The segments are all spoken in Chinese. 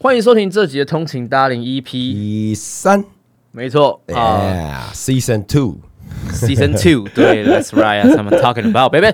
欢迎收听这集的通勤搭零 EP，一三。没错啊、，Yeah，Season Two，s e a s o n Two，对，That's right，I'm talking about baby。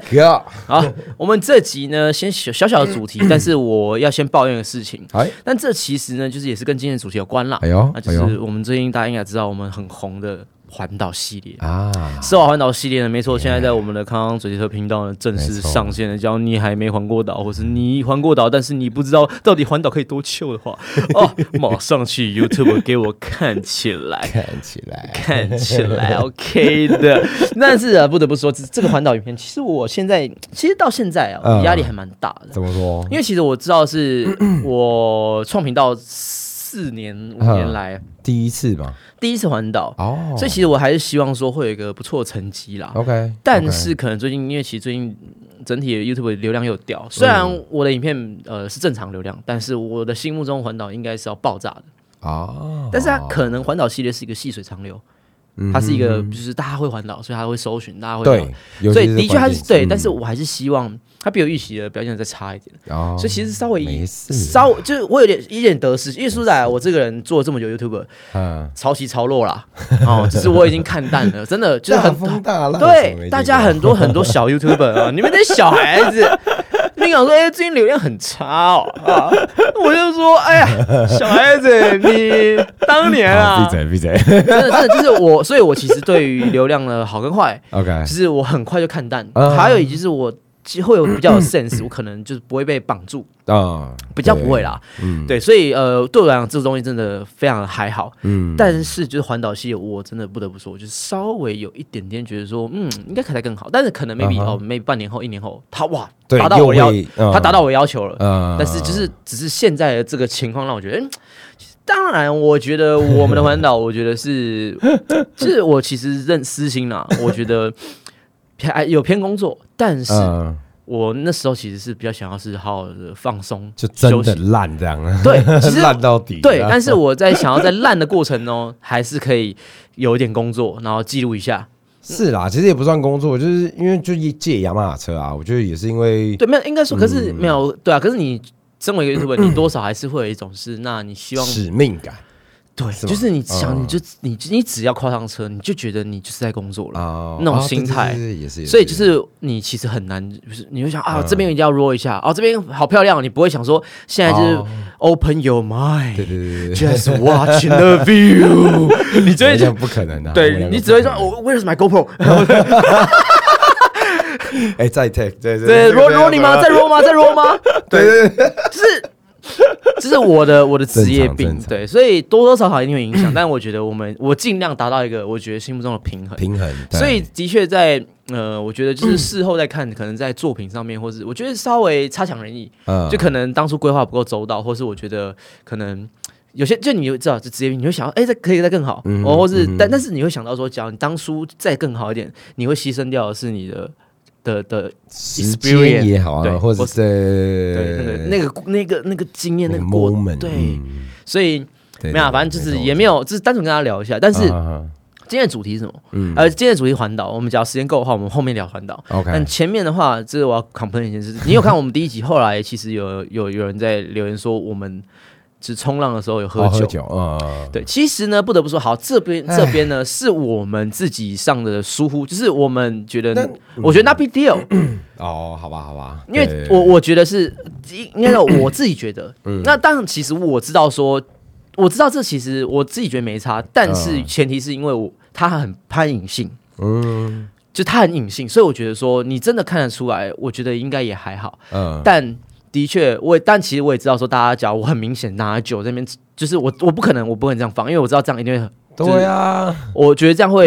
好，我们这集呢，先小小小的主题，但是我要先抱怨个事情。哎，但这其实呢，就是也是跟今天的主题有关啦。哎呦那就是我们最近大家应该知道，我们很红的环岛系列。啊，丝滑环岛系列呢，没错，现在在我们的康康嘴车频道呢正式上线了。只要你还没环过岛，或是你环过岛，但是你不知道到底环岛可以多糗的话，哦，马上去 YouTube 给我看起来。看起来，看起来 OK 的，但是啊，不得不说，这这个环岛影片，其实我现在其实到现在啊，压力还蛮大的，怎么说？因为其实我知道是 我创频道四年五年来第一次嘛，第一次环岛，哦，所以其实我还是希望说会有一个不错的成绩啦。OK，但是可能最近，因为其实最近整体的 YouTube 流量又掉，虽然我的影片呃是正常流量，但是我的心目中环岛应该是要爆炸的。啊，但是它可能环岛系列是一个细水长流，它是一个就是大家会环岛，所以他会搜寻，大家会对所以的确它关键是对，嗯。但是我还是希望他比我预期的表现得再差一点。哦所以其实稍微稍就是我有点一点得失，因为说实在，我这个人做了这么久 YouTube，嗯，潮起潮落啦，哦，只是我已经看淡了，真的就是大很对，大家很多很多小 YouTuber 啊，你们这小孩子，你讲说，哎、最近流量很差哦，啊，我就说，哎呀，小孩子，你当年啊，闭嘴闭嘴。真的真的就是我，所以我其实对于流量的好跟坏，，OK，其实我很快就看淡，嗯。还有以及是我会有比较有 sense，我可能就是不会被绑住，啊，比较不会啦，嗯。对，所以呃，对我来讲，这个东西真的非常的还好，嗯，但是就是环岛系列，我真的不得不说，就是稍微有一点点觉得说，嗯，应该可能更好，但是可能 maybe、哦，maybe 半年后、一年后，他哇对达到我要，他达到我要求了，嗯。但是就是只是现在的这个情况让我觉得，嗯，当然，我觉得我们的环岛，我觉得是，就是我其实认私心啦，我觉得偏有偏工作，但是嗯，我那时候其实是比较想要是好好的放松，就真的烂这样，对，其实烂到底，对，但是我在想要在烂的过程中，还是可以有一点工作，然后记录一下。是啦，其实也不算工作，就是因为就一借雅马哈车啊，我觉得也是因为对，没有应该说，可嗯。是没有对啊，可是你身为一个 YouTuber，你多少还是会有一种是，那你希望使命感对，是吗就是你想，嗯你就你你只要跨上车，你就觉得你就是在工作了。啊，那种啊对对心态对对也是，也所以就是你其实很难，就是你会想啊，嗯这边一定要 roll 一下，哦，这边好漂亮，你不会想说现在就是哦 open your 对 mind，对对对对，just watching the view，你只会这样不可能的，我们对两个你只会说，不可能哦，Where's my GoPro？哎，再 take，对对对，roll roll 你吗？在 roll 吗？在 roll 吗？对对对，就是 这是我的我的职业病对，所以多多少少一定会影响，但我觉得我们我尽量达到一个我觉得心目中的平衡。平衡，所以的确在呃，我觉得就是 事后再看，可能在作品上面，或是我觉得稍微差强人意，嗯。就可能当初规划不够周到，或是我觉得可能有些就你知道，就职业病，你会想到，哎、这可以再更好，嗯哦，或是、嗯。但但是你会想到说，假如你当初再更好一点，你会牺牲掉的是你的的的 spirit 也好对啊，或者是对那个那个那个那个经验那个 moment，对，嗯所以没有反正就是也没有，就是单纯跟大家聊一下。但是今天的主题是什么？嗯呃，今天的主题环岛，我们只要时间够的话，我们后面聊环岛。，OK，但前面的话，这是我要 complain 一件事，你有看我们第一集，后来其实有有有人在留言说我们只冲浪的时候有喝酒。好喝酒，嗯，嗯，对，其实呢，不得不说，好，这边唉。这边呢是我们自己上的疏忽，就是我们觉得，我觉得 not big deal，哦，好吧，好吧，因为我我觉得是应应该说我自己觉得，嗯。那当然其实我知道说，我知道这其实我自己觉得没差，但是嗯前提是因为我他很他很隐性，嗯。就他很隐性，所以我觉得说你真的看得出来，我觉得应该也还好，嗯，但的确我也但其实我也知道说大家讲我很明显拿酒在那边，就是我我不可能我不可能这样放，因为我知道这样一定会很，对啊，我觉得这样会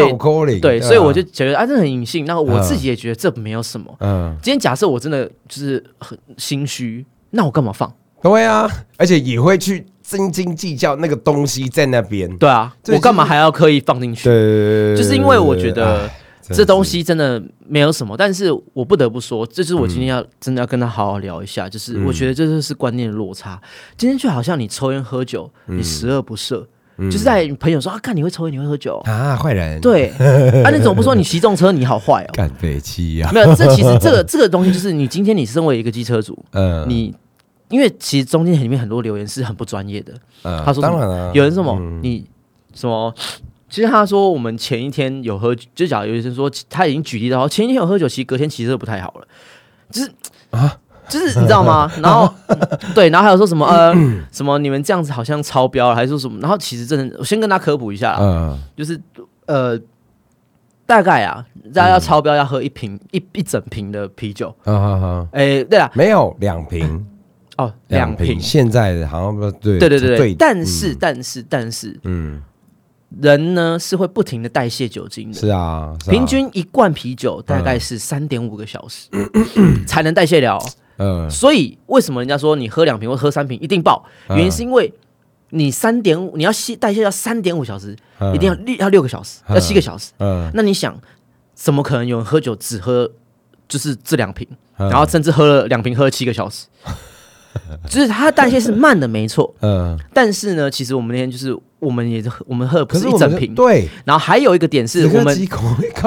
对，啊所以我就觉得啊这很隐性，那我自己也觉得这没有什么。嗯，今天假设我真的就是很心虚，那我干嘛放？对啊，而且也会去斤斤计较那个东西在那边，对啊，这我干嘛就是还要刻意放进去？对，就是因为我觉得这东西真的没有什么，但是我不得不说，这就是我今天要、真的要跟他好好聊一下，就是嗯。我觉得这就是观念的落差。今天就好像你抽烟喝酒，你十恶不赦，就是在朋友说啊，看你会抽烟，你会喝酒，啊，坏人，，对，啊，你怎么不说 你骑重车你好坏哦？干废气呀，没有，这其实这个 这个东西就是你今天你身为一个机车主，嗯，你因为其实中间里面很多留言是很不专业的，嗯他说当然了，有人说什么、嗯。你什么。其实他说我们前一天有喝，就假如有人说他已经举例到前一天有喝酒，其实隔天其实不太好了，就是啊，就是你知道吗？然后对，然后还有说什么呃 什么你们这样子好像超标了，还是说什么？然后其实真的，我先跟他科普一下啦，嗯就是呃大概啊，大家要超标要喝一瓶一一整瓶的啤酒，啊哈哈，哎、对了，没有两瓶，哦两瓶，现在的好像不对，对对对对，对，但是、但是但是嗯，人呢是会不停的代谢酒精的。是啊，是啊平，均一罐啤酒大概是三点五个小时、才能代谢了哦、嗯所以为什么人家说你喝两瓶或喝三瓶一定爆？嗯原因是因为你三点五，你要吸代谢要三点五小时，嗯一定要六要六个小时，嗯要七个小时。嗯，那你想，怎么可能有人喝酒只喝就是这两瓶，嗯然后甚至喝了两瓶喝了七个小时？就是它代谢是慢的，没错。嗯，但是呢，其实我们那天就是我们也是喝我们喝的不是一整瓶，对，然后还有一个点是我们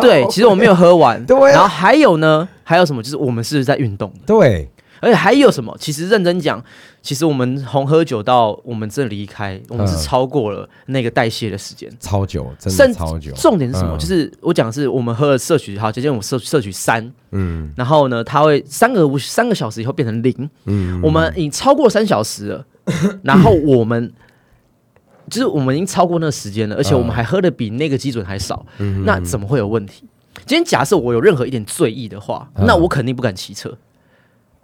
对，其实我没有喝完。对啊然后还有呢，还有什么？就是我们是在运动的，对，而且还有什么？其实认真讲，其实我们从喝酒到我们真的离开，我们是嗯超过了那个代谢的时间。超久，真的超久，重点是什么？嗯就是我讲的是我们喝了摄取，好，今天我们摄摄取三，嗯然后呢，它会三个无三个小时以后变成零，嗯，我们已经超过三小时了，然后我们。就是我们已经超过那个时间了，而且我们还喝的比那个基准还少，嗯那怎么会有问题？今天假设我有任何一点醉意的话，嗯那我肯定不敢骑车。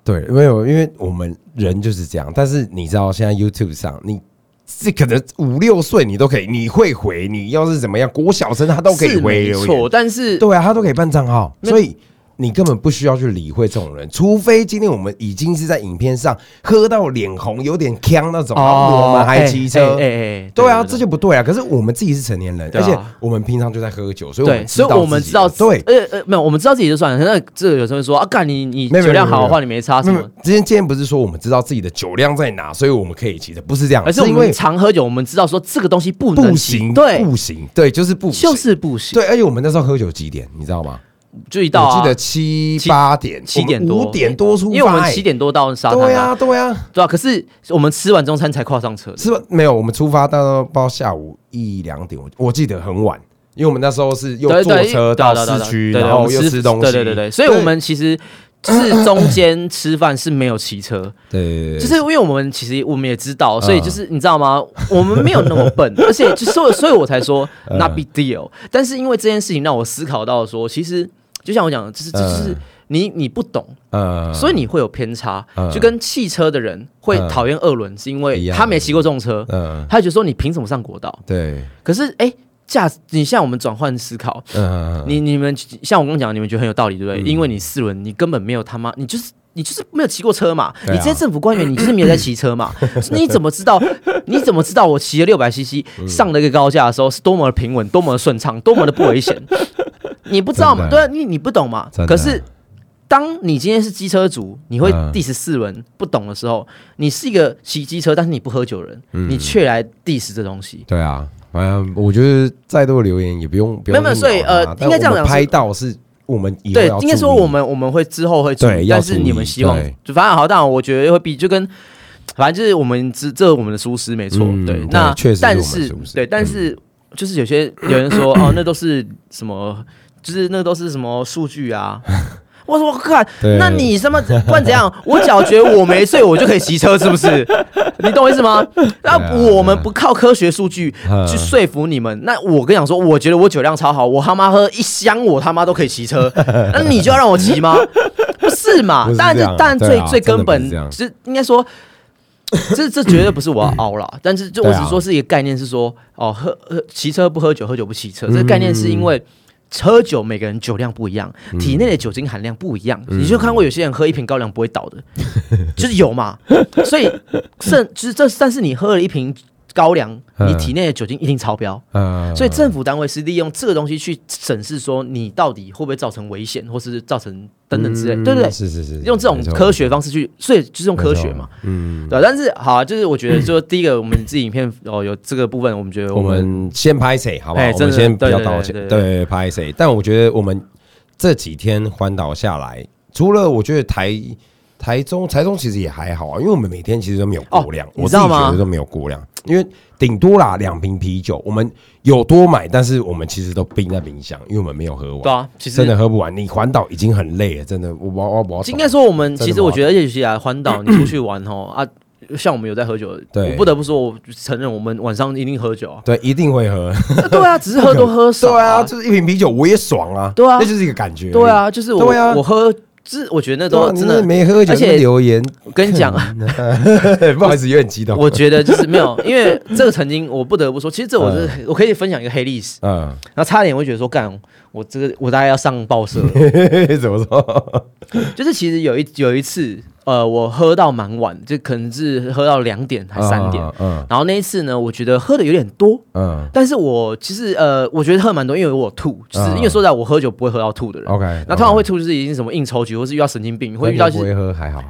对，没有，因为我们人就是这样。但是你知道，现在 YouTube 上，你这可能五六岁你都可以，你会回，你要是怎么样，国小生他都可以回没错，但是对啊，他都可以办账号，所以你根本不需要去理会这种人，除非今天我们已经是在影片上喝到脸红、有点呛那种，然后我们还骑车。哦哎哎哎，对啊，这就不对啊！可是我们自己是成年人，啊而且我们平常就在喝酒，所以我对，们所以我们知道，对，呃呃，没有，我们知道自己就算了。那这个有时候说啊，干你你酒量好的话，你没差什么之前？今天不是说我们知道自己的酒量在哪，所以我们可以骑的，不是这样，而是我因为们常喝酒，我们知道说这个东西不能不行，对，不行，对，就是不行，就是不行。对，而且我们那时候喝酒几点，你知道吗？就一到啊我记得七七八点，七点多五点多出发，因为我们哎七点多到沙滩对啊，啊，对啊，对啊。可是我们吃完中餐才跨上车的，是吧？没有，我们出发到到下午一两点，我我记得很晚，因为我们那时候是又坐车到市区，然后又吃东西，对对对对，所以我们其实就是中间吃饭是没有骑车，对就是因为我们其实我们也知道，所以就是你知道吗？我们没有那么笨，而且就所以所以我才说 not big deal。但是因为这件事情让我思考到说，其实就像我讲的，就是就是你你不懂，呃所以你会有偏差嗯，就跟汽车的人会嗯讨厌二轮，是因一为他没骑过这种车，嗯他就觉得说你凭什么上国道？对，可是哎，驾你像我们转换思考，嗯你你们像我刚刚讲，你们觉得很有道理，对不对？因为你四轮，你根本没有他妈，你就是你就是没有骑过车嘛。啊你这些政府官员，你就是没有在骑车嘛。你怎么知道？你怎么知道我骑了六百 CC 嗯上了一个高架的时候是多么的平稳、多么的顺畅、多么的不危险？你不知道嘛？对啊，你你不懂嘛。可是。当你今天是机车族，你会嗯。第十四轮不懂的时候，你是一个骑机车但是你不喝酒的人，嗯。你却来 diss 这东西。对啊，反正我觉得再多留言也不用不用没有没有所以呃应该这样讲拍到是我们以对，应该说我们我们会之后会注意，但是你们希望就反正好，当然我觉得会比就跟反正就是我们这这我们的疏失没错，对嗯对，那确实但是对，但是就是有些有人说哦，那都是什么，就是那都是什么数据啊。我说我看，那你什么不管怎样，我只要觉得我没睡，我就可以骑车，是不是？你懂我意思吗？那我们不靠科学数据嗯去说服你们，那我跟你讲说，我觉得我酒量超好，我他妈喝一箱，我他妈都可以骑车，那你就要让我骑吗？不是嘛但？是当然，这样这当然对啊最最根本是应该说。这这绝对不是我要凹了，但是就我只说是一个概念，是说哦，喝喝骑车不喝酒，喝酒不骑车。嗯这个概念是因为喝酒每个人酒量不一样，体内的酒精含量不一样。嗯你就看过有些人喝一瓶高粱不会倒的，就是有嘛。所以甚就是这，但是你喝了一瓶高粱，嗯你体内的酒精一定超标。嗯，所以政府单位是利用这个东西去审视，说你到底会不会造成危险，或是造成等等之类，嗯对不对？是是是，用这种科学方式去，所以就是用科学嘛。，嗯，对，但是好、啊，就是我觉得，说第一个，我们自己影片哦有这个部分，我们觉得我我们们先拍谁好不好？我们先不要道歉，对拍谁？但我觉得我们这几天环岛下来，除了我觉得台台中台中其实也还好啊，因为我们每天其实都没有过量，哦你我自己知道吗觉得都没有过量，因为顶多啦两瓶啤酒，我们有多买，但是我们其实都冰在冰箱，因为我们没有喝完，对啊，其实真的喝不完。你环岛已经很累了，真的，我我我我应该说我们其实我觉得，而且其实啊，环岛你出去玩哦啊，像我们有在喝酒，对我不得不说，我承认我们晚上一定喝酒啊。对一定会喝，对啊，只是喝多喝少、对啊，就是一瓶啤酒我也爽啊，对啊那就是一个感觉，对。啊，就是我、对啊我喝，就是我觉得那都真的，没喝酒，而且留言，我跟你讲，不好意思，有点激动。我觉得就是没有，因为这个曾经我不得不说，其实这我是、我可以分享一个黑历史，嗯，然后差点会觉得说，干我这个我大概要上报社了，怎么说？就是其实有一有一次，呃，我喝到蛮晚，就可能是喝到两点还三点，嗯然后那一次呢，我觉得喝的有点多，嗯但是我其实呃，我觉得喝蛮多，因为我吐，就是嗯因为说实在，我喝酒不会喝到吐的人。，OK。那通常会吐就是已经什么应酬局，或是遇到神经病，会遇到就是不会喝还好。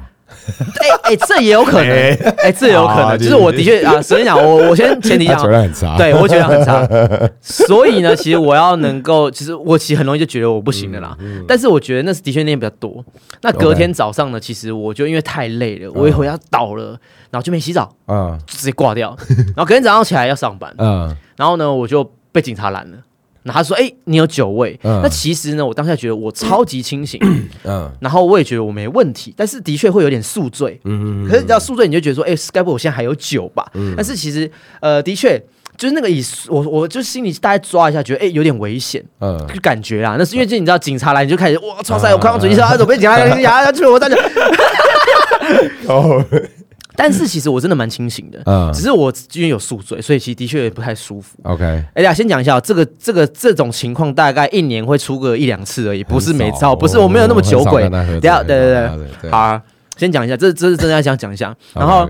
哎哎，这也有可能，哎，这也有可好能，就是我的确啊，首先讲，我我先前提 他讲酒，量很差。对我酒量很差，所以呢，其实我要能够，其实我其实很容易就觉得我不行的啦。嗯但是我觉得那是的确那天比较多。那隔天早上呢，其实我就因为太累了，我一回家倒了，然后就没洗澡，嗯就直接挂掉。然后隔天早上起来要上班，嗯然后呢，我就被警察拦了。那他说：“哎、你有酒味。嗯那其实呢，我当下觉得我超级清醒，嗯然后我也觉得我没问题，但是的确会有点宿醉。嗯嗯可是你知道宿醉，你就觉得说，哎、该不会我现在还有酒吧？但是其实，呃，的确就是那个以我我就心里大概抓一下，觉得哎、有点危险，嗯就感觉啊。那是因为就你知道警察来，你就开始哇，超塞，我快要嘴一下，准备警察来，警察去我大家。哦但是其实我真的蛮清醒的，嗯只是我因为有宿醉，所以其实的确也不太舒服。，OK。哎呀，先讲一下，这个这个这种情况大概一年会出个一两次而已，不是每很少次，不是我没有那么酒鬼。等下，对对对对，好啊，先讲一下，这这是真的要讲讲一下。然后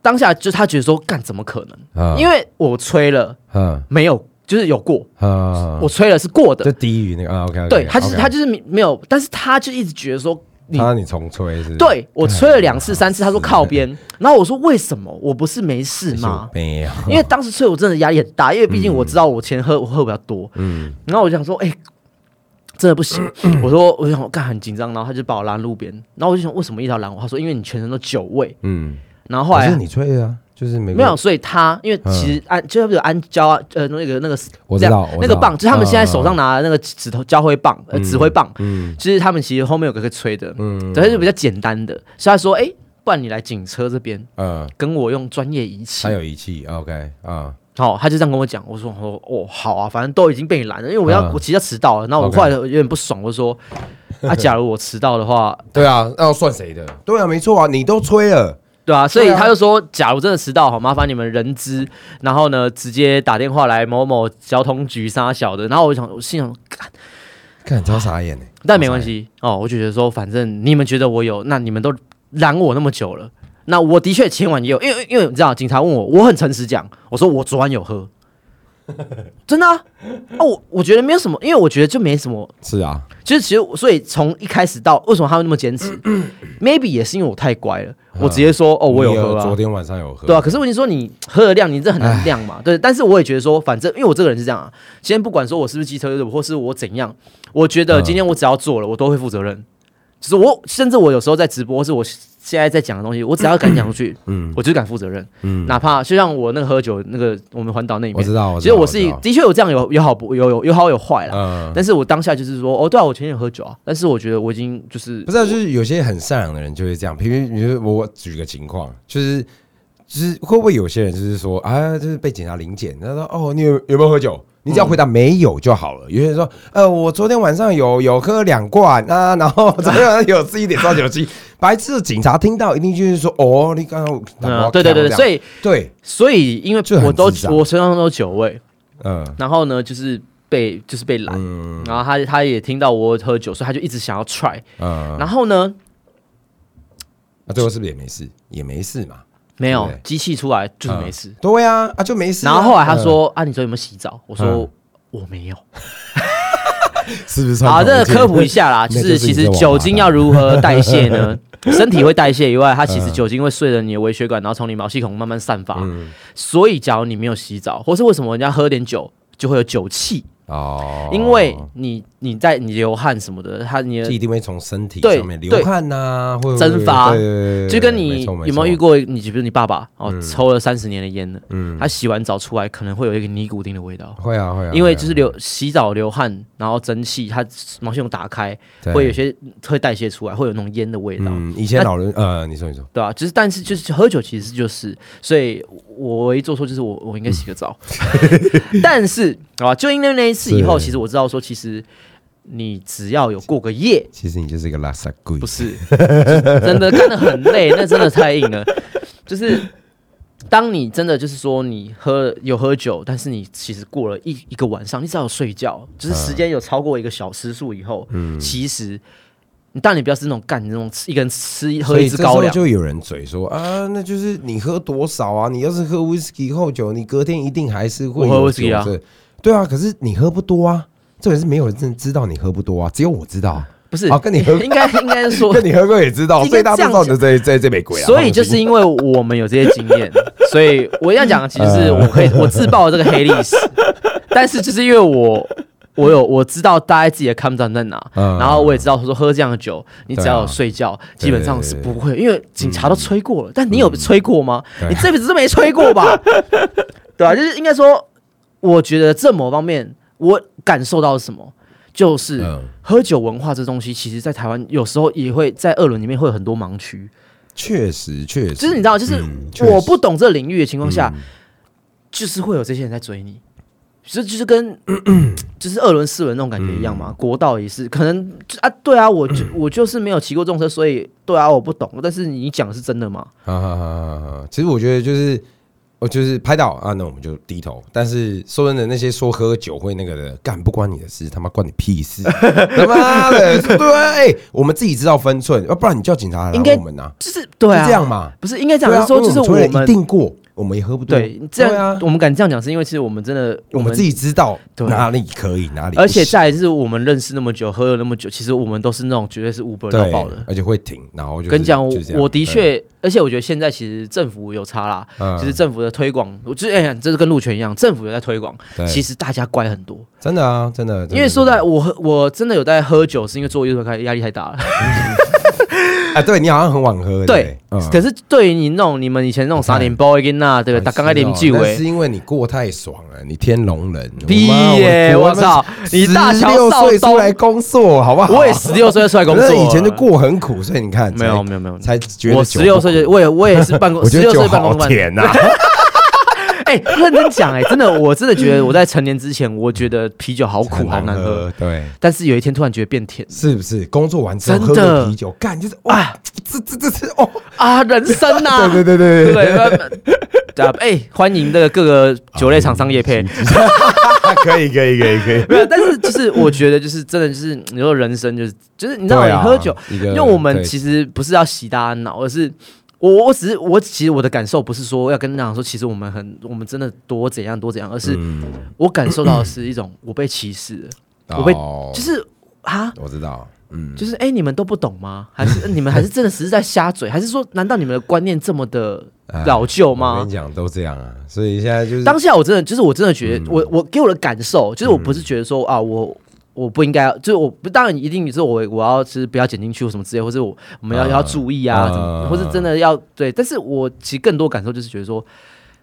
当下就他觉得说，干怎么可能？嗯因为我吹了嗯没有，就是有过，嗯，我吹了是过的就。低于那个啊，OK。对他就是他就是没有，但是他就一直觉得说。你他让你重吹是不是？对我吹了两次三次，他说靠边，然后我说为什么？我不是没事吗？没有。因为当时吹我真的压力很大，因为毕竟我知道我前喝我喝比较多，嗯然后我就想说，哎、真的不行。我说，我就想，我干很紧张，然后他就把我拉路边，然后我就想，为什么一条拦我？他说，因为你全身都酒味。嗯，然后后来可是你吹的啊，就是没没有，，所以他因为其实安就是有安胶啊，呃，那个那个我知道我知道。那个棒，就是他们现在手上拿的那个指头交挥棒，呃，指挥棒，嗯。就是他们其实后面有个可以吹的，嗯对，它是比较简单的。所以他说，哎、不然你来警车这边嗯，跟我用专业仪器。还。有仪器，OK 啊，好、他就这样跟我讲，我说我说哦好啊，反正都已经被你拦了，因为我要、嗯。我其实要迟到了，然后我后来有点不爽，我就说啊，假如我迟到的话，对啊，那要算谁的？对啊，没错啊，你都吹了，对啊，所以他就说，假如真的迟到，好麻烦你们人资，然后呢直接打电话来某某交通局杀小的，然后我就想，我心想，干看超傻眼呢。但没关系。哦，我就觉得说，反正你们觉得我有，那你们都拦我那么久了，那我的确前晚也有，因为因为你知道，警察问我，我很诚实讲，我说我昨晚有喝，真的啊，哦，我我觉得没有什么，因为我觉得就没什么，是啊，就是其实所以从一开始到为什么他会那么坚持，maybe 也是因为我太乖了，我直接说哦，我有喝啊昨，天晚上有喝，对啊，可是问题说你喝的量，你这很难量嘛，对。但是我也觉得说，反正因为我这个人是这样啊，先不管说我是不是机车或是我怎样，我觉得嗯今天我只要做了，我都会负责任。就是我，甚至我有时候在直播，或是我现在在讲的东西，我只要敢讲出去，嗯我就敢负责任。嗯，哪怕就像我那个喝酒那个我们环岛那一面我知，道，其实我是知道的确有这样有有好不有有有好有坏啦。嗯，但是我当下就是说，哦，对啊，我前天有喝酒啊，但是我觉得我已经就是不是啊，就是有些很善良的人就会这样。平平你说我举个情况，就是就是会不会有些人就是说啊，就是被警察临检，他说哦，你有有没有喝酒？你只要回答没有就好了。有些人说，呃，我昨天晚上有有喝两罐啊，然后昨天晚上有吃一点烧酒鸡。白痴的警察听到一定就是说，哦，你刚刚嗯，对对对对，所以以对，所以因为我都我身上都有酒味，嗯然后呢就是被就是被拦，嗯然后他他也听到我喝酒，所以他就一直想要 try。嗯，然后呢，那最后是不是也没事？也没事嘛。没有机器出来就是没事。对呀，啊就没事啊。然后后来他嗯说啊，你昨天有没有洗澡？我说嗯我没有。是不是好，这科普一下啦，就是是其实酒精要如何代谢呢？身体会代谢以外，它其实嗯酒精会顺着你的微血管，然后从你毛细孔慢慢散发。嗯所以，假如你没有洗澡，或是为什么人家喝点酒就会有酒气？哦，因为你你在你流汗什么的，它你一定会从身体对上面流对汗呐，会蒸发。就跟你有没有遇？过你，比如你爸爸哦，嗯。抽了三十年的烟了，嗯。他洗完澡出来可能会有一个尼古丁的味道，会啊会啊，因为就是流洗澡流汗，然后蒸汽，它毛细孔打开，会有些会代谢出来，会有那种烟的味道。嗯，以前老人呃，你说你说，对啊，就是但是就是喝酒其实就是，所以我唯一做错就是我我应该洗个澡，但是啊，就因为那一次以后，其实我知道说，其实你只要有过个夜，其实你就是一个拉萨鬼。不，是真的干的很累，那真的太硬了，就是。当你真的就是说你喝有喝酒，但是你其实过了一一个晚上，你只要有睡觉，就是时间有超过一个小时数以后，嗯。其实你当你不要是那种干那种吃一个人吃喝一支高粱，就有人嘴说啊，那就是你喝多少啊？你要是喝 whisky 后酒，你隔天一定还是会喝有 whisky 啊。酒醉对啊，可是你喝不多啊，这也是没有人真的知道你喝不多啊，只有我知道啊，不是啊跟你喝 应该应该是说 跟你喝过也知道，应该所以大家都知道你这这这杯鬼啊。所以就是因为我们有这些经验，所以我要讲的其实是我可以我自曝了这个黑历史，但是就是因为我我有我知道大家自己的 come down 在哪，嗯然后我也知道说喝这样的酒，你只要有睡觉，对基本上是不会，因为警察都吹过了，但你嗯有吹过吗？对你这辈子都没吹过吧？对啊，就是应该说，我觉得这某方面我感受到什么，就是。嗯，喝酒文化这东西，其实在台湾有时候也会在二轮里面会有很多盲区，确实确实，就是你知道，就是我不懂这领域的情况下，嗯就是会有这些人在追你，就就是跟 就是二轮四轮那种感觉一样嗯嘛。国道也是，可能啊，对啊，我就 我就是没有骑过重车，所以对啊，我不懂。但是你讲的是真的吗？哈哈哈哈哈！其实我觉得就是，我就是拍到啊，那我们就低头。但是说真的，那些说喝酒会那个的，干不关你的事，他妈关你屁事！他妈的，对啊，哎、我们自己知道分寸，要不然你叫警察来应该我们呐、就是对啊，就这样嘛。不是应该这对啊样说，就是我们一定过，我们也喝不多。对这样啊，我们敢这样讲，是因为其实我们真的我们自己知道对哪里可以，哪里而且行再来就是我们认识那么久，喝了那么久，其实我们都是那种绝对是 Uber 到对爆的。而且会停，然后就是跟你讲，我的对确，而且我觉得现在其实政府有差啦，嗯其实政府的推广，我就是哎呀，这是跟路权一样，政府有在推广，其实大家乖很多。真的啊，真的，真的因为说在我喝，我真的有在喝酒，是因为做 YouTube 开压力太大了。啊，对你好像很晚喝，对可是对于你那种你们以前那种傻点 boy 跟那对吧？打刚开啉酒哎那是，因为你过太爽了，你天龙人，逼耶！我操，你大乔六岁出来工作，好不好？我也十六岁出来工作以前就过很苦，所以你看，没有才没有没有，才觉得我酒十六岁就我也我也是办公，我觉得酒十六岁办公好甜呐，哎，认真讲哎，真的我真的觉得我在成年之前，我觉得啤酒好苦很好难喝，，对。但是有一天突然觉得变甜是不是？工作完之后喝真的个啤酒，干就是哇，这这这这哦，啊，人生呐，对对对对对。对，对对。啊，哎，欢迎这个各个酒类厂商业配。可以可以可以可以，没有，但是就是我觉得就是真的就是你说人生就是就是你知道你喝酒，因为我们其实不是要洗大家脑，而是我我只是我其实我的感受不是说要跟大家说，其实我们很我们真的多怎样多怎样，而是嗯我感受到的是一种我被歧视了，我被哦就是啊。我知道，嗯，就是哎、你们都不懂吗？还是你们还是真的只是在瞎嘴？还是说，难道你们的观念这么的哎老旧吗我吗跟你？讲都这样啊，所以现在就是当下我真的就是我真的觉得，嗯我我给我的感受就是我不是觉得说啊，我我不应该要，就是我不当然一定是我我要是不要剪进去或什么之类，或者我我们要、啊要注意啊，啊怎么，或是真的要对。但是我其实更多感受就是觉得说，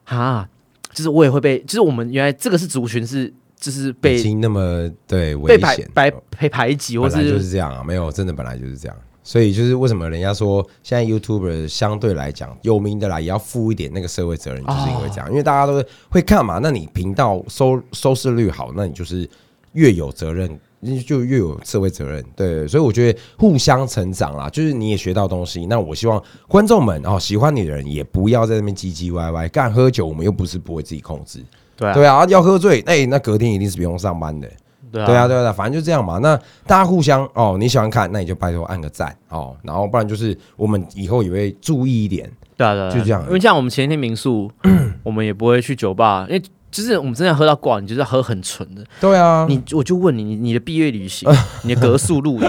啊，就是我也会被，就是我们原来这个是族群是就是已被经那么对被排危险，排被排挤，或本来就是是这样啊，没有，真的本来就是这样。所以就是为什么人家说现在 YouTuber 相对来讲有名的啦，也要负一点那个社会责任，就是因为这样，因为大家都会看嘛。那你频道收收视率好，那你就是越有责任，就越有社会责任。对，所以我觉得互相成长啦，就是你也学到东西。那我希望观众们哦，喜欢你的人也不要在那边唧唧歪歪。干喝酒，我们又不是不会自己控制，对啊对啊，要喝醉，哎、那隔天一定是不用上班的。对对啊，对啊，对啊，反正就这样嘛。那大家互相哦，你喜欢看，那你就拜托按个赞哦，然后不然就是我们以后也会注意一点，对啊对啊，对啊就这样因为像我们前一天民宿，我们也不会去酒吧，因为就是我们真的喝到挂，你就是要喝很纯的。对啊，你我就问你，你你的毕业旅行，你的格数露营，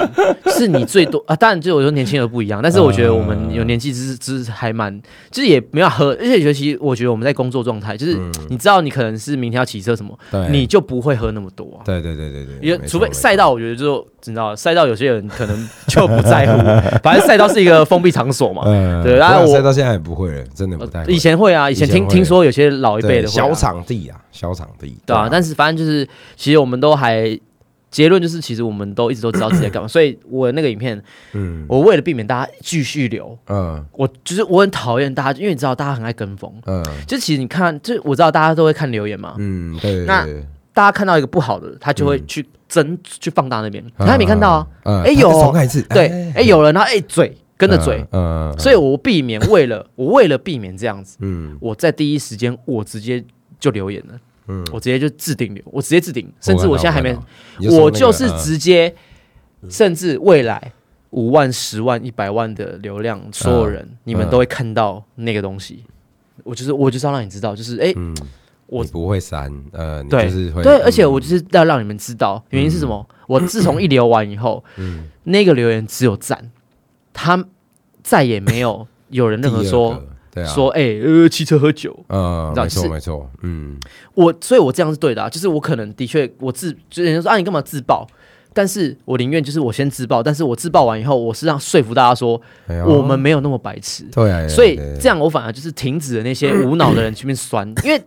是你最多啊？当然，就我说年轻人不一样，但是我觉得我们有年纪之之还蛮，就是也没有喝，而且尤其我觉得我们在工作状态，就是你知道你可能是明天要骑车什么，对你就不会喝那么多啊。对对对对对，因为除非赛道，我觉得就你知道，赛道有些人可能就不在乎，反正赛道是一个封闭场所嘛。嗯，对然后我赛道现在也不会了，真的不太。以前会啊，以前听听说有些老一辈的小场地啊，小场地，对啊，但是反正就是，其实我们都还结论就是，其实我们都一直都知道自己在干嘛。所以我那个影片，嗯。我为了避免大家继续留，嗯。我就是我很讨厌大家，因为你知道大家很爱跟风。嗯。就其实你看，就我知道大家都会看留言嘛，嗯，对对那，大家看到一个不好的，他就会去争、去放大那边，他还没看到啊。嗯，哎有。他再重看一次，对，哎、有人，然后哎、嘴跟着嘴，嗯，嗯。所以我避免为了我为了避免这样子，嗯。我在第一时间我直接就留言了，嗯，我直接就置顶留，我直接置顶，甚至我现在还没我就是直接，甚至未来五万、十万、一百万的流量，所有人你们都会看到那个东西。我就是我就是要让你知道，就是哎，嗯，我不会删，呃，对。就是会，对，嗯而且我就是要让你们知道，原因是什么？我自从一留完以后，嗯。那个留言只有赞，他再也没有有人任何说 个对啊，说哎呃骑车喝酒。呃，没错没错，嗯。我所以，我这样是对的、啊，就是我可能的确我自就人家说啊，你干嘛自爆？但是我宁愿就是我先自爆，但是我自爆完以后，我是让说服大家说哎我们没有那么白痴，对啊，所以这样我反而就是停止了那些 无脑的人去面酸，因为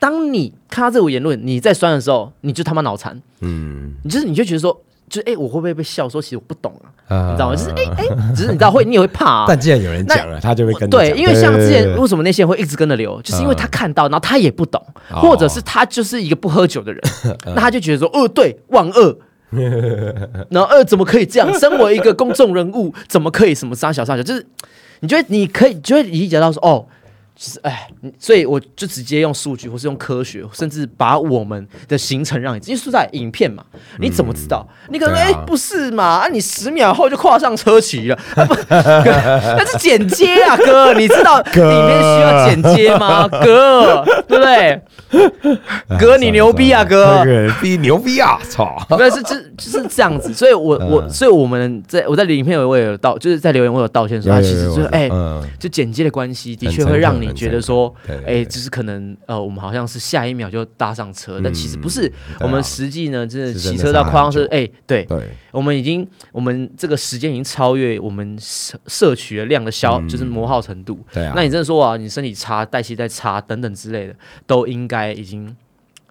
当你看到这个言论你在酸的时候，你就他妈脑残，嗯，你就是你就觉得说，就是哎、我会不会被笑说其实我不懂啊，你你知道吗？就是哎哎，只是你知道会你也会怕啊。但既然有人讲了，他就会跟着对，因为像之前为什么那些人会一直跟着流，就是因为他看到，然后他也不懂，哦或者是他就是一个不喝酒的人，那他就觉得说，哦，对，万恶。然后呃，怎么可以这样？身为一个公众人物，怎么可以什么杀小杀小？就是你觉得你可以就会理解到说，哦，其实哎，所以我就直接用数据，或是用科学，甚至把我们的行程让你，因为是在影片嘛，你怎么知道？你可能哎、不是嘛？啊，你十秒后就跨上车骑了，啊不，那是剪接啊，哥，你知道里面需要剪接吗？哥，对不对？哥，你牛逼啊，哥！哥，逼牛逼啊！操，不是，是就是就是这样子，所以我我所以我们在我在影片我也有道，就是在留言我有道歉说，他其实就是哎，嗯就剪接的关系，的确会让你觉得说，哎，对对对就是可能呃，我们好像是下一秒就搭上车，但其实不是，我们实际呢，真的是骑车到夸张车哎，对，我们已经我们这个时间已经超越我们摄摄取的量的消，就是磨耗程度。对啊，那你真的说啊，你身体差、代谢在差等等之类的，都应该已经。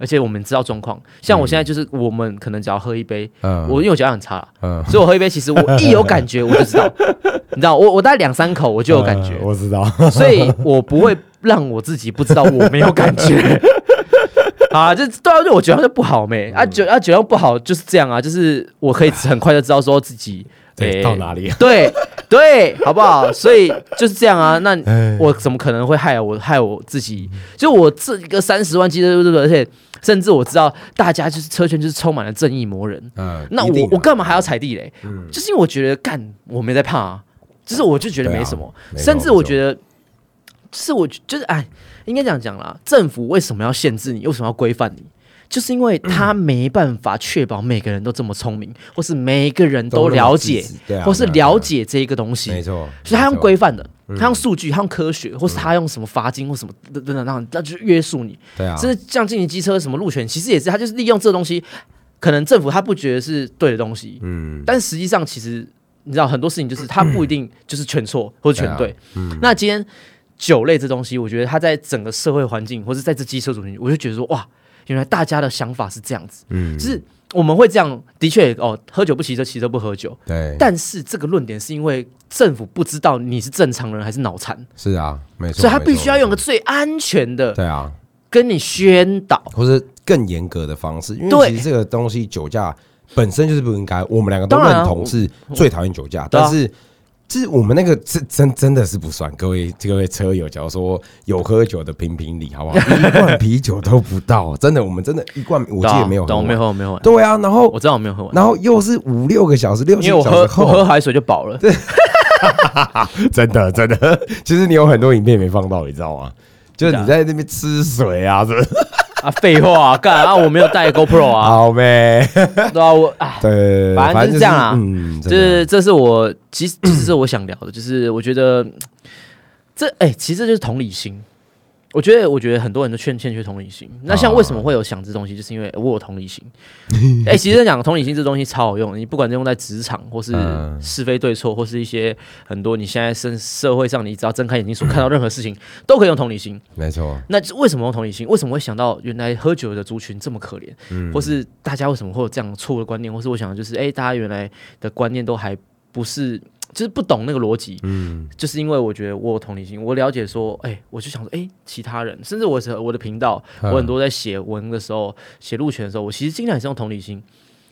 而且我们知道状况，像我现在就是，我们可能只要喝一杯，嗯。我因为我脚很差啦，嗯。所以我喝一杯，其实我一有感觉我就知道，你知道，我我大概两三口我就有感觉，嗯我知道，所以我不会让我自己不知道我没有感觉。啊，这对啊，就我酒量就不好没啊，酒啊酒量不好就是这样啊，就是我可以很快就知道说自己对，诶到哪里？对对，好不好？所以就是这样啊。那哎我怎么可能会害我害我自己？就我这一个三十万机车，对不对？而且甚至我知道大家就是车圈就是充满了正义魔人。嗯，那我我干嘛还要踩地雷？嗯就是因为我觉得干我没在怕啊，就是我就觉得没什么，甚至我觉得，是我就是哎，应该这样讲啦。政府为什么要限制你？为什么要规范你？就是因为他没办法确保每个人都这么聪明，或是每个人都了解对啊或是了解这一个东西。没错，所以他用规范的，嗯他用数据，他用科学，或是他用什么罚金或什么等等等，让那就约束你。对啊，甚至像进行机车什么路权，其实也是他就是利用这东西，可能政府他不觉得是对的东西，嗯，但实际上其实你知道很多事情就是他不一定就是全错或者全对。嗯那今天酒类这东西，我觉得它在整个社会环境，或者在这机车族群，我就觉得说哇，原来大家的想法是这样子，嗯，就是我们会这样，的确哦，喝酒不骑车，骑车不喝酒。对，但是这个论点是因为政府不知道你是正常人还是脑残，是啊，没错，所以他必须要用个最安全的对啊，跟你宣导。或是更严格的方式，因为其实这个东西酒驾本身就是不应该，我们两个都认同是最讨厌酒驾，啊。但是。就是我们那个真真真的是不算，各位各位车友，假如说有喝酒的评评理，好不好？一罐啤酒都不到，真的，我们真的一罐，我记得没有喝没有喝，我没有喝完。对啊，然后我知道我没有喝完，然后又是五六个小时，六小时后，喝海水就饱了。真的真的，其实你有很多影片没放到，你知道吗？就是你在那边吃水啊，是不是？啊，废话，干啊！我没有带 GoPro 啊，好呗，对啊，我啊，对，反正就是这样啊嗯，就是这是我其实其实是我想聊的，就是我觉得这哎、其实这就是同理心。我觉得，我觉得很多人都欠欠缺同理心。那像为什么会有想这东西，就是因为我有同理心。哎、其实讲同理心这东西超好用，你不管是用在职场，或是嗯是非对错，或是一些很多你现在社社会上，你只要睁开眼睛所看到任何事情，都可以用同理心。没错，那为什么用同理心？为什么会想到原来喝酒的族群这么可怜？嗯或是大家为什么会有这样错误的观念？或是我想的就是，哎、大家原来的观念都还不是，就是不懂那个逻辑。嗯。就是因为我觉得我有同理心，我了解说，哎、我就想说，哎、其他人，甚至我是我的频道，嗯。我很多在写文的时候，写路权的时候，我其实尽量也是用同理心，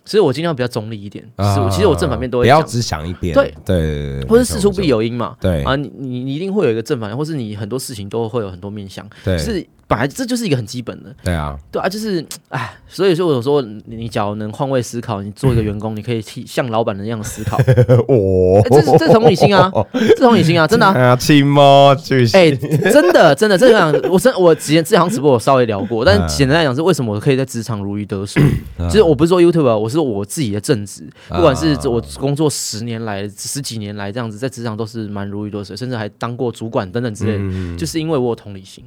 所以我尽量比较中立一点。是我其实我正反面都会不要只想一边，对。对或是事出必有，因嘛。对。啊，你你你一定会有一个正反面，或是你很多事情都会有很多面向，对。是本来这就是一个很基本的。对啊，对啊，就是哎，所以说我有时候你你假如能换位思考，你做一个员工，你可以替像老板那样思考，哦。哎这是这是同理心啊，这同理心啊，真的啊。哎呀，亲猫就是哎、真的，真的，这样，我真我之前这场直播我稍微聊过，但嗯。简单来讲是为什么我可以在职场如鱼得水，就是我不是说 YouTube，啊我是我自己的正职，不管是我工作十年来、十几年来这样子，在职场都是蛮如鱼得水，甚至还当过主管等等之类的，嗯。就是因为我有同理心，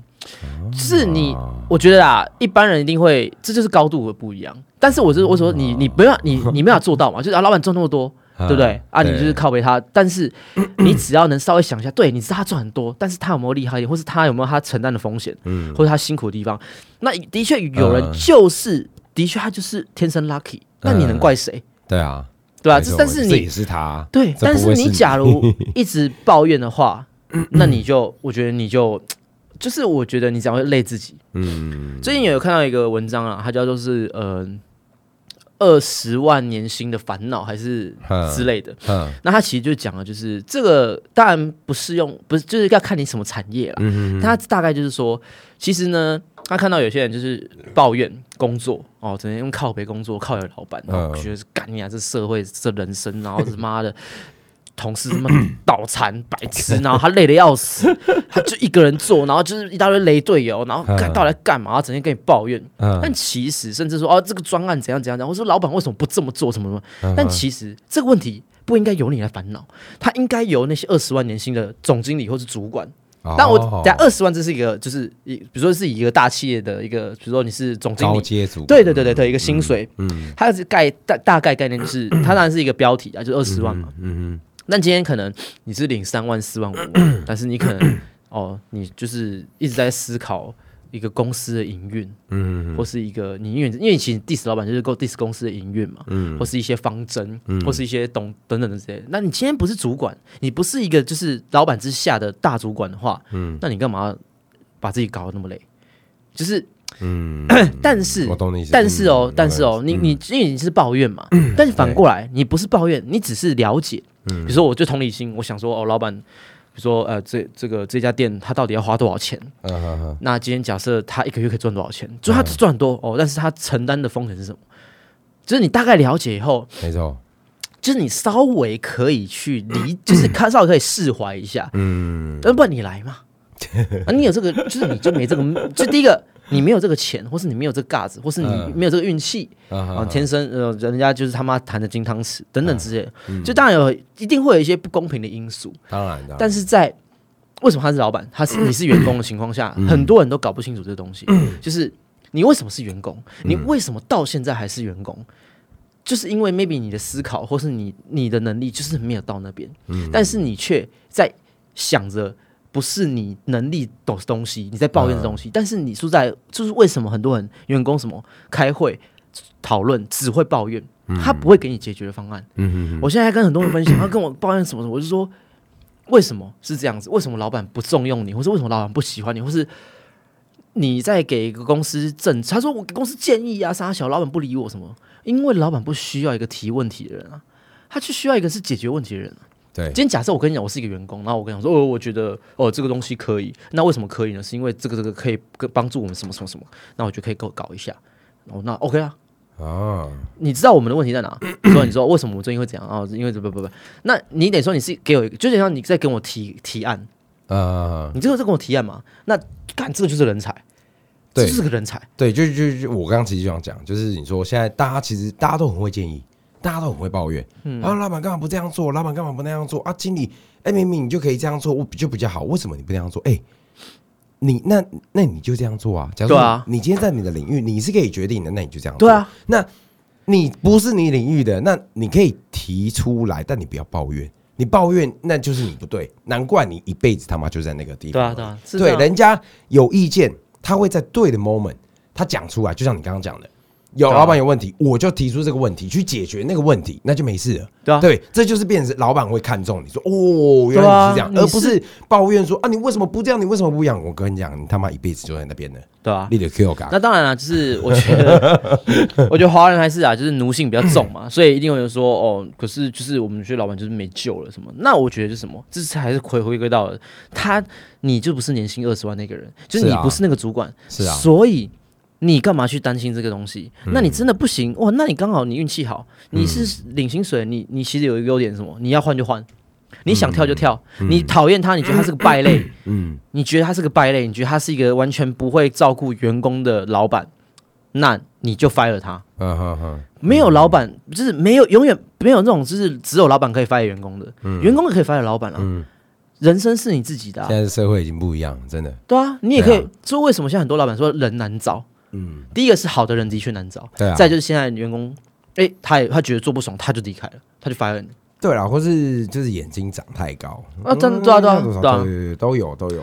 就是你，我觉得啊，一般人一定会，这就是高度的不一样。但是我是我说你你不要你 你没有做到嘛，就是啊，老板赚那么多，对不对？啊，你就是靠背他，但是 你只要能稍微想一下，对，你知道他赚很多，但是他有没有厉害一点，或是他有没有他承担的风险，嗯或者他辛苦的地方？那的确有人嗯就是，的确他就是天生 lucky，那你能怪谁？对啊，对啊？这但是你也是他，对，但是你假如一直抱怨的话，那你就我觉得你就就是我觉得你只样会累自己。嗯最近有看到一个文章啊，它叫做是呃二十万年薪的烦恼还是嗯之类的。嗯那它其实就讲了，就是这个当然不适用，不是就是要看你什么产业啦。嗯它大概就是说，其实呢，他看到有些人就是抱怨工作哦，整天用靠北工作，靠有老板，然后嗯觉得是干你啊，这社会这人生，然后他妈的。同事他妈倒残白痴，然后他累得要死，他就一个人做，然后就是一大堆雷队友，然后到底在干嘛？然后整天跟你抱怨，嗯。但其实甚至说哦，这个专案怎样怎样怎样，或者说老板为什么不这么做，什么什么？嗯。但其实这个问题不应该由你来烦恼，他应该由那些二十万年薪的总经理或是主管。但我哦等下二十万，这是一个就是一，比如说是以一个大企业的一个，比如说你是总经高理，对对对对对，一个薪水，嗯。它是概大大概概念就是，它当然是一个标题啊，就二十万嘛。嗯嗯但今天可能你是领三万、四万、五万，但是你可能 哦，你就是一直在思考一个公司的营运，嗯或是一个你因为因为其实 diss 老板就是够 diss 公司的营运嘛，嗯。或是一些方针，嗯。或是一些懂等等的这些。那你今天不是主管，你不是一个就是老板之下的大主管的话，嗯。那你干嘛把自己搞得那么累？就是，嗯，但是但是哦嗯，但是哦，你你因为你是抱怨嘛，但是反过来你不是抱怨，你只是了解。比如说，我就同理心，我想说哦，老板，比如说呃，这这个这家店他到底要花多少钱？嗯嗯嗯那今天假设他一个月可以赚多少钱？就他赚很多哦，但是他承担的风险是什么？就是你大概了解以后，没错，就是你稍微可以去理，就是看 稍微可以释怀一下。嗯那不然你来嘛？啊，你有这个，就是你就没这个，就第一个你没有这个钱，或是你没有这个架子，或是你嗯。没有这个运气啊，啊天生呃人家就是他妈弹的金汤匙等等之类的，嗯就当然有一定会有一些不公平的因素，当然的，但是在为什么他是老板，他是 你是员工的情况下，嗯。很多人都搞不清楚这个东西，就是你为什么是员工，你为什么到现在还是员工？就是因为 maybe 你的思考或是你你的能力就是没有到那边，嗯。但是你却在想着不是你能力懂的东西，你在抱怨的东嗯西，但是你是在就是为什么很多人员工什么开会讨论只会抱怨，他不会给你解决的方案。嗯嗯我现在还跟很多人分享，他跟我抱怨什么什么，我就说为什么是这样子？为什么老板不重用你，或是为什么老板不喜欢你，或是你在给一个公司政策？他说我给公司建议啊，啥小老板不理我什么？因为老板不需要一个提问题的人啊，他就需要一个是解决问题的人、啊。对。今天假设我跟你讲，我是一个员工，然后我跟你讲说，哦，我觉得哦这个东西可以，那为什么可以呢？是因为这个这个可以跟帮助我们什么什么什么，那我觉得可以够搞一下，哦，那 OK 啊，哦，你知道我们的问题在哪？说你说为什么我最近会这样哦，因为不不不，那你得说你是给我一个，就等于像你在跟我提提案，呃，你这个在跟我提案嘛？那干这个就是人才，这对就是个人才，对，就就就我刚刚其实就想讲，就是你说现在大家其实大家都很会建议，大家都很会抱怨，嗯啊，老板干嘛不这样做？老板干嘛不那样做？啊，经理，哎、明明你就可以这样做，我就比较好，为什么你不那样做？哎、你那那你就这样做啊！假如说对啊你今天在你的领域你是可以决定的，那你就这样做。对啊，那你不是你领域的，那你可以提出来，但你不要抱怨。你抱怨那就是你不对，难怪你一辈子他妈就在那个地方。对啊对啊，对，人家有意见，他会在对的 moment 他讲出来，就像你刚刚讲的，有老板有问题，我就提出这个问题去解决那个问题，那就没事了。对啊对，这就是变成老板会看重你说哦，原来你是这样，啊而不是抱怨说啊你为什么不这样，你为什么不一样？我跟你讲，你他妈一辈子就在那边的，对啊。你的 Q 感。那当然了，就是我觉得，我觉得华人还是啊，就是奴性比较重嘛，所以一定有人说哦，可是就是我们觉得老板就是没救了什么。那我觉得是什么？这是还是回回归到了他，你就不是年薪二十万那个人，就是你不是那个主管，是啊所以你干嘛去担心这个东西？那你真的不行哇？那你刚好你运气好，你是领薪水，你你其实有一个优点什么？你要换就换，你想跳就跳，你讨厌他，你觉得他是个败类，嗯，你觉得他是个败类，你觉得他是一个完全不会照顾员工的老板，那你就 fire 他。嗯哼哼，没有老板，就是没有永远没有那种，就是只有老板可以 fire 员工的，员工也可以 fire 老板啊。嗯，人生是你自己的、啊现，在社会已经不一样，真的。对啊，你也可以对啊为什么现在很多老板说人难找？嗯，第一个是好的人的确难找，对啊。再就是现在员工，哎、他也他觉得做不爽，他就离开了，他就 fire 你。对啦，或是就是眼睛长太高啊真的对啊对啊嗯对啊对都有都有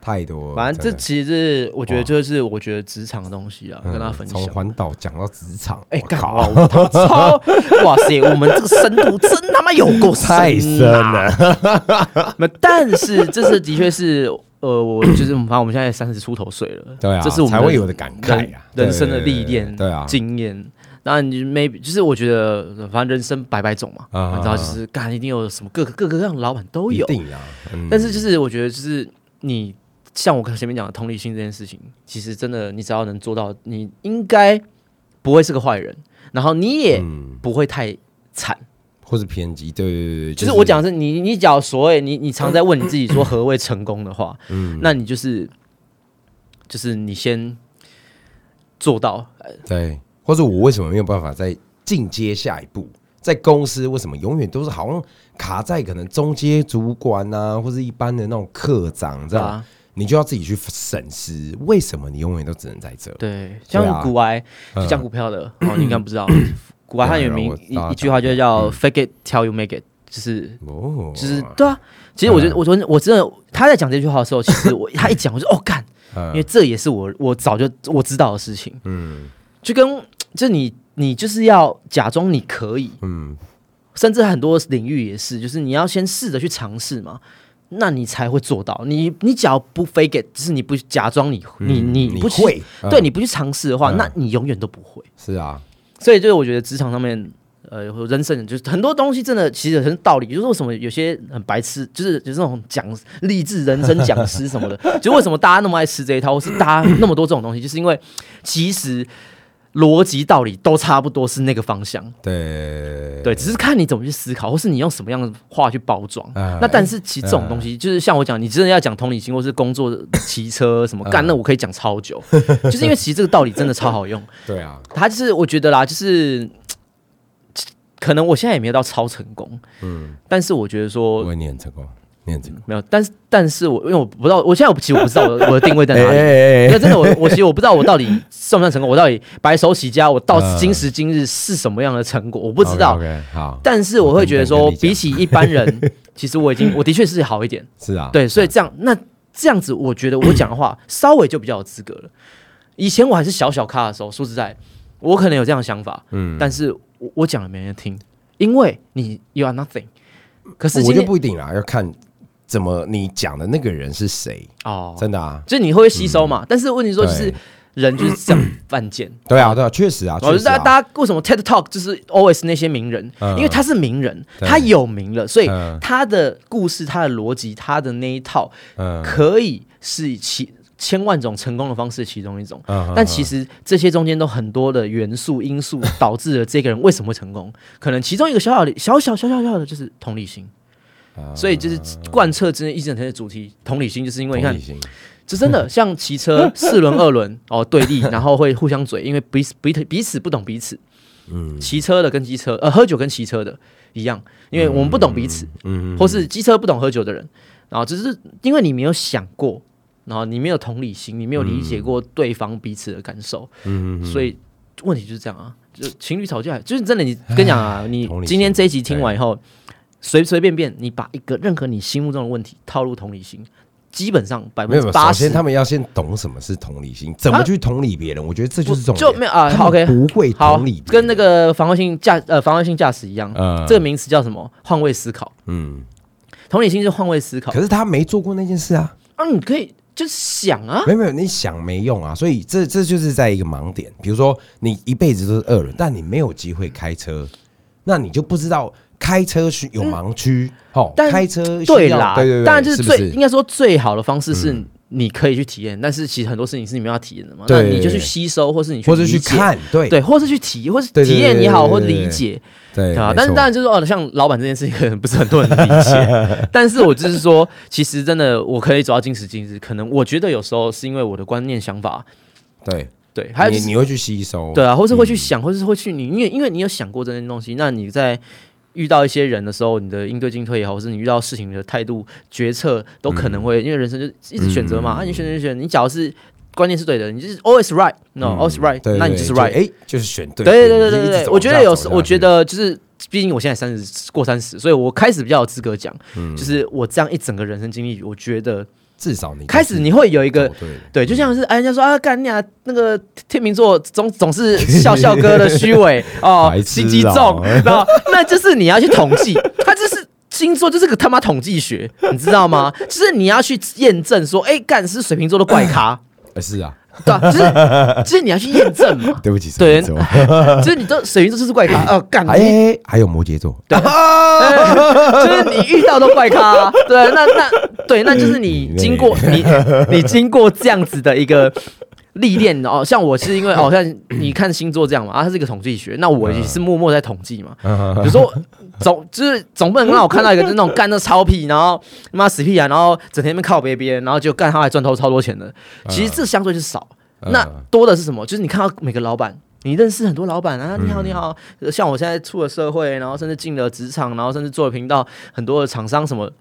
太多。反正这其实是我觉得哇就是我觉得职场的东西啊，跟大家分享从。环岛讲到职场，哎，干我靠哇，塞，我们这个深度真他妈有够深太深啊！了。那但是这是的确是，呃，我 就是反正我们现在三十出头岁了，对啊，这是我们才会有的感慨人啊，人生的历练、对啊，经验。当然，你 maybe 就是我觉得，反正人生百百种嘛，啊你知道，就是干一定有什么各个各个各样的老板都有一，定啊。嗯但是就是我觉得，就是你像我前面讲的同理心这件事情，其实真的你只要能做到，你应该不会是个坏人，然后你也嗯，不会太惨。或是偏激，对对对对，就是我讲的是你，你只要所谓你你常在问你自己说何谓成功的话，嗯那你就是就是你先做到，呃对，或者我为什么没有办法再进阶下一步？在公司为什么永远都是好像卡在可能中阶主管啊，或是一般的那种科长这样，啊，你就要自己去审视，为什么你永远都只能在这？对，像股癌讲股票的，哦，你应该不知道，股癌它有名一一句话就叫 “fake it till you make it”，就是哦，就是对啊。其实我觉得，我昨天我真的他在讲这句话的时候，其实我他一讲，我就哦干，因为嗯这也是我我早就我知道的事情，嗯。就跟就你你就是要假装你可以，嗯，甚至很多领域也是，就是你要先试着去尝试嘛，那你才会做到。你你只要不 fake it，就是你不假装你你嗯你不去会，嗯。对你不去尝试的话，嗯。那你永远都不会。是啊，所以就是我觉得职场上面。呃，人生就是很多东西真的其实很道理，就是为什么有些很白痴，就是就是那种讲励志人生讲师什么的，就为什么大家那么爱吃这一套，或是大家那么多这种东西，就是因为其实逻辑道理都差不多是那个方向，对。对，只是看你怎么去思考，或是你用什么样的话去包装。哎那但是其实这种东西，就是像我讲，你真的要讲同理心，或是工作、骑车什么 干，那我可以讲超久，就是因为其实这个道理真的超好用。对啊，他就是我觉得啦，就是可能我现在也没有到超成功，嗯，但是我觉得说我会念成功，没有，但是但是我因为我不知道，我现在我其实我不知道我的 我的定位在哪里。哎因为真的我我其实我不知道我到底算不算成功，我到底白手起家，我到嗯今时今日是什么样的成果，我不知道。但是我会觉得说比起一般人，其实我已经我的确是好一点，是啊，对，所以这样那这样子，我觉得我讲的话 稍微就比较有资格了。以前我还是小小咖的时候，说实在，我可能有这样的想法，嗯，但是我我讲了没人听，因为你 you are nothing。可是我就今天不一定啦，要看怎么你讲的那个人是谁，哦，真的啊，就是你会吸收嘛？但是问题说就是人就是这样犯贱。对啊，对啊，确实啊，哦，就确实啊。是大家为什么 TED Talk 就是 always 那些名人，嗯。因为他是名人，他有名了，所以嗯。他的故事、他的逻辑、他的那一套嗯。可以是其千万种成功的方式其中一种。嗯但其实这些中间都很多的元素因素导致了这个人为什么会成功，可能其中一个小小的小小小小小的就是同理心，啊所以就是贯彻之一整天的主题，同理心，就是因为你看这真的像骑车 四轮二轮哦对立，然后会互相嘴，因为彼此彼彼此不懂彼此。嗯。骑车的跟机车，呃，喝酒跟骑车的一样，因为我们不懂彼此，嗯或是机车不懂喝酒的人，然后只是因为你没有想过，然后你没有同理心，你没有理解过对方彼此的感受，嗯所以问题就是这样啊，就情侣吵架，就是真的你，跟你讲啊，你今天这一集听完以后，随随便便你把一个任何你心目中的问题套入同理心，基本上百分之八十首先他们要先懂什么是同理心，怎么去同理别人，我觉得这就是重点。就没有啊，OK，不会同理，跟那个防卫性驾呃防卫性驾驶一样，呃这个名词叫什么？换位思考。嗯，同理心是换位思考可。是他没做过那件事啊，啊，你可以就是想啊，没有没有，你想没用啊，所以这这就是在一个盲点。比如说你一辈子都是二轮，但你没有机会开车，那你就不知道开车是有盲区哦，但开车对啦，对对对，当然就是最应该说最好的方式是嗯。你可以去体验，但是其实很多事情是你们要体验的嘛，对。那你就去吸收，或是你或者去，看，对。对，或是去体，或是体验也好，或理解，对对啊。但是当然就是哦，像老板这件事情，可能不是很多人理解，但是我就是说，其实真的我可以走到今时今日，可能我觉得有时候是因为我的观念想法，对，对，还有就是你你会去吸收，对啊，或是会去嗯。想，或是会去你，因为因为你有想过这件东西，那你在遇到一些人的时候，你的应对进退也好，或是你遇到事情的态度、决策，都可能会，因为人生就一直选择嘛，嗯。啊，你选选选，你假如是观念是对的，你就是 always right，no，always right，对，那你就是 right。哎，就是选对，对对对对对我觉得有时，我觉得就是，毕竟我现在三十过三十，所以我开始比较有资格讲，嗯。就是我这样一整个人生经历，我觉得至少你开始你会有一个对。对，就像是哎，人家说啊，干你啊，那个天秤座总总是 笑笑哥的虚伪 哦心机啊。重，然后那就是你要去统计，他就是星座就是个他妈统计学，你知道吗？就是你要去验证说，哎，干是水瓶座的怪咖，呃 是啊，对吧？就是就是你要去验证嘛，对不起，对 就是你都水瓶座就是怪咖，哦，干，你哎，还有摩羯座，对。就是你遇到都怪咖，对，那那对，那就是你经过你你经过这样子的一个历练哦。像我是因为哦，像你看星座这样嘛，啊，它是一个统计学，那我也是默默在统计嘛。比如说总就是总不能让我看到一个就是那种干的超屁，然后他妈死屁啊，然后整天在那边靠别别人，然后就干他还赚头超多钱的。其实这相对是少，那多的是什么？就是你看到每个老板。你认识很多老板啊，你好，你好。像我现在出了社会，然后甚至进了职场，然后甚至做了频道，很多的厂商什么，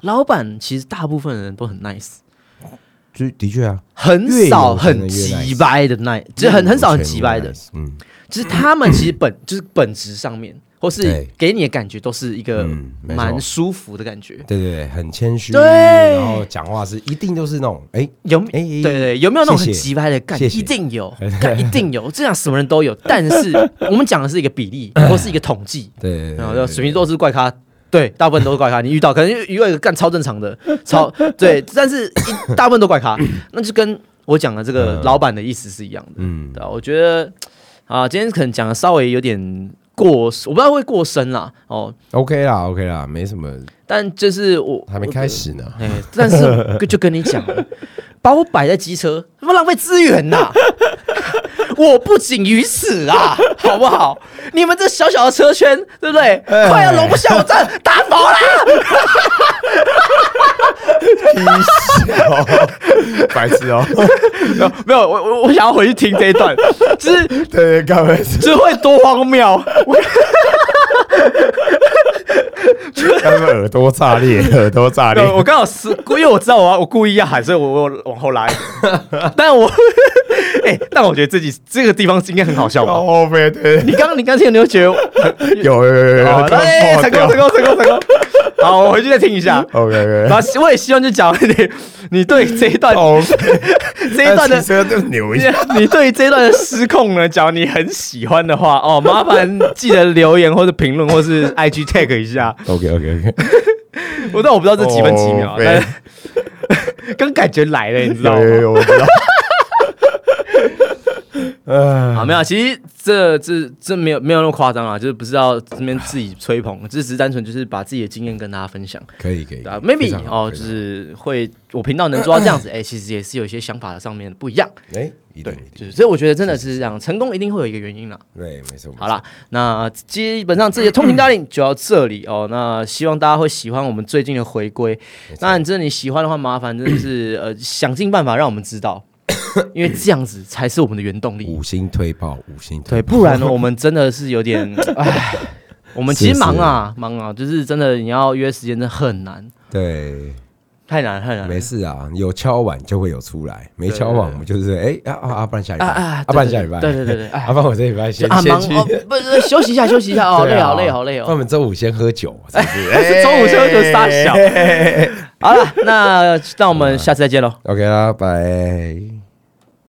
老板其实大部分人都很 nice，就的确啊，很少很急 nice 掰的 nice，就是很很少很急掰的，，嗯，就是他们其实本就是本质上面，或是对给你的感觉都是一个蛮舒服的感觉。对对对，很谦虚，对然后讲话是一定都是那种，哎有哎，对对，有没有那种很谢谢急掰的干？谢谢一定有，一定有，这样什么人都有。但是我们讲的是一个比例，或是一个统计。对然后对，水瓶座是怪咖，对，大部分都是怪咖。你遇到可能遇到干超正常的，超对，但是一大部分都怪咖，那就跟我讲的这个嗯老板的意思是一样的。嗯对啊，我觉得啊，今天可能讲的稍微有点过，我不知道会过深啦。哦，，OK 啦，OK 啦，没什么，但就是我还没开。始呢，哎，但是就跟你讲，把我摆在机车，他妈浪费资源呐！我不仅于此啊，好不好？你们这小小的车圈，对不对？快要容不下我这大佛啦！白痴哦，没有，我我我想要回去听这一段，就是对对，干嘛？就是会多荒谬。我 他们耳朵炸裂，耳朵炸裂，我刚好是，因为我知道我要我故意要喊，所以我我往后拉一点。但我 哎、但我觉得自己这个地方应该很好笑吧？哦，对对，你刚你刚听，你会觉得有有有有，有，哎、成功成功成功成功！好，我回去再听一下。，OK 然后我也希望就讲你，你对这一段、哦，这一段的车就扭一下，你对于这一段的失控呢，假如你很喜欢的话，哦，麻烦记得留言或者评论或是 IG tag 一下。OK OK OK，我但我不知道这几分几秒，哦但刚感觉来了，你知道吗？有有有，我知道。呃，啊，没有啊，其实这这这没有没有那么夸张啊，就是不是要这边自己吹捧，这只是单纯就是把自己的经验跟大家分享，可以可以对啊，maybe 哦，就是会我频道能做到这样子，哎，其实也是有一些想法上面不一样，好 哎，一对，一定就是所以我觉得真的是这样，成功一定会有一个原因啦。对，没错。好啦，那基本上这些通勤大令就到这里哦。那希望大家会喜欢我们最近的回归。那你真的你喜欢的话，麻烦真的是呃想尽办法让我们知道，因为这样子才是我们的原动力。五星推爆，五星对，推爆，不然呢，我们真的是有点唉。我们其实忙啊，忙啊，就是真的，你要约时间真的很难，对，太难太难了。没事啊，有敲碗就会有出来，没敲碗我们就是哎啊啊啊，不然下礼拜啊不然下礼拜，对对对对，哎啊，不然我这礼拜先啊忙先去哦，不是休息一下，休息一下 哦，累好累好累哦。那我们周五先喝酒，是不是？是周五先喝酒傻小 好了，那那我们下次再见喽。OK 啦，拜。